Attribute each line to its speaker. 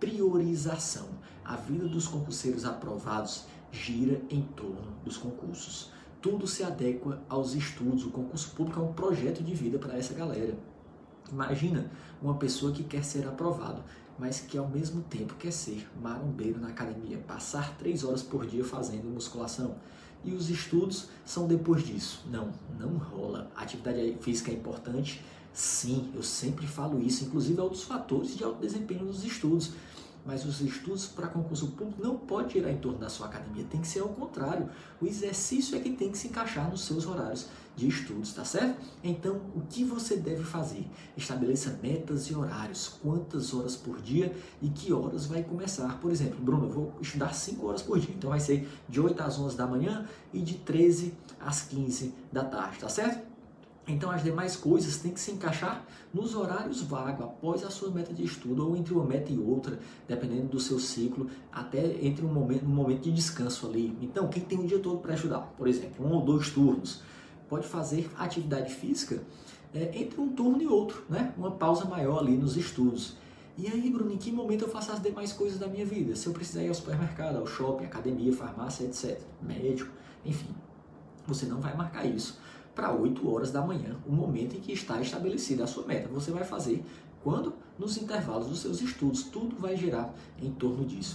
Speaker 1: priorização. A vida dos concurseiros aprovados gira em torno dos concursos. Tudo se adequa aos estudos. O concurso público é um projeto de vida para essa galera. Imagina uma pessoa que quer ser aprovado, mas que ao mesmo tempo quer ser marombeiro na academia, passar três horas por dia fazendo musculação. E os estudos são depois disso. Não, não rola. Atividade física é importante, sim, eu sempre falo isso. Inclusive é um dos fatores de alto desempenho nos estudos mas os estudos para concurso público não pode girar em torno da sua academia, tem que ser ao contrário. O exercício é que tem que se encaixar nos seus horários de estudos, tá certo? Então, o que você deve fazer? Estabeleça metas e horários, quantas horas por dia e que horas vai começar. Por exemplo, Bruno, eu vou estudar 5 horas por dia, então vai ser de 8 às 11 da manhã e de 13 às 15 da tarde, tá certo? Então as demais coisas têm que se encaixar nos horários vagos, após a sua meta de estudo, ou entre uma meta e outra, dependendo do seu ciclo, até entre um momento, um momento de descanso ali. Então, quem tem o dia todo para estudar, por exemplo, um ou dois turnos, pode fazer atividade física é, entre um turno e outro, né? uma pausa maior ali nos estudos. E aí, Bruno, em que momento eu faço as demais coisas da minha vida? Se eu precisar ir ao supermercado, ao shopping, academia, farmácia, etc., médico, enfim, você não vai marcar isso para 8 horas da manhã, o momento em que está estabelecida a sua meta. Você vai fazer quando? Nos intervalos dos seus estudos. Tudo vai girar em torno disso.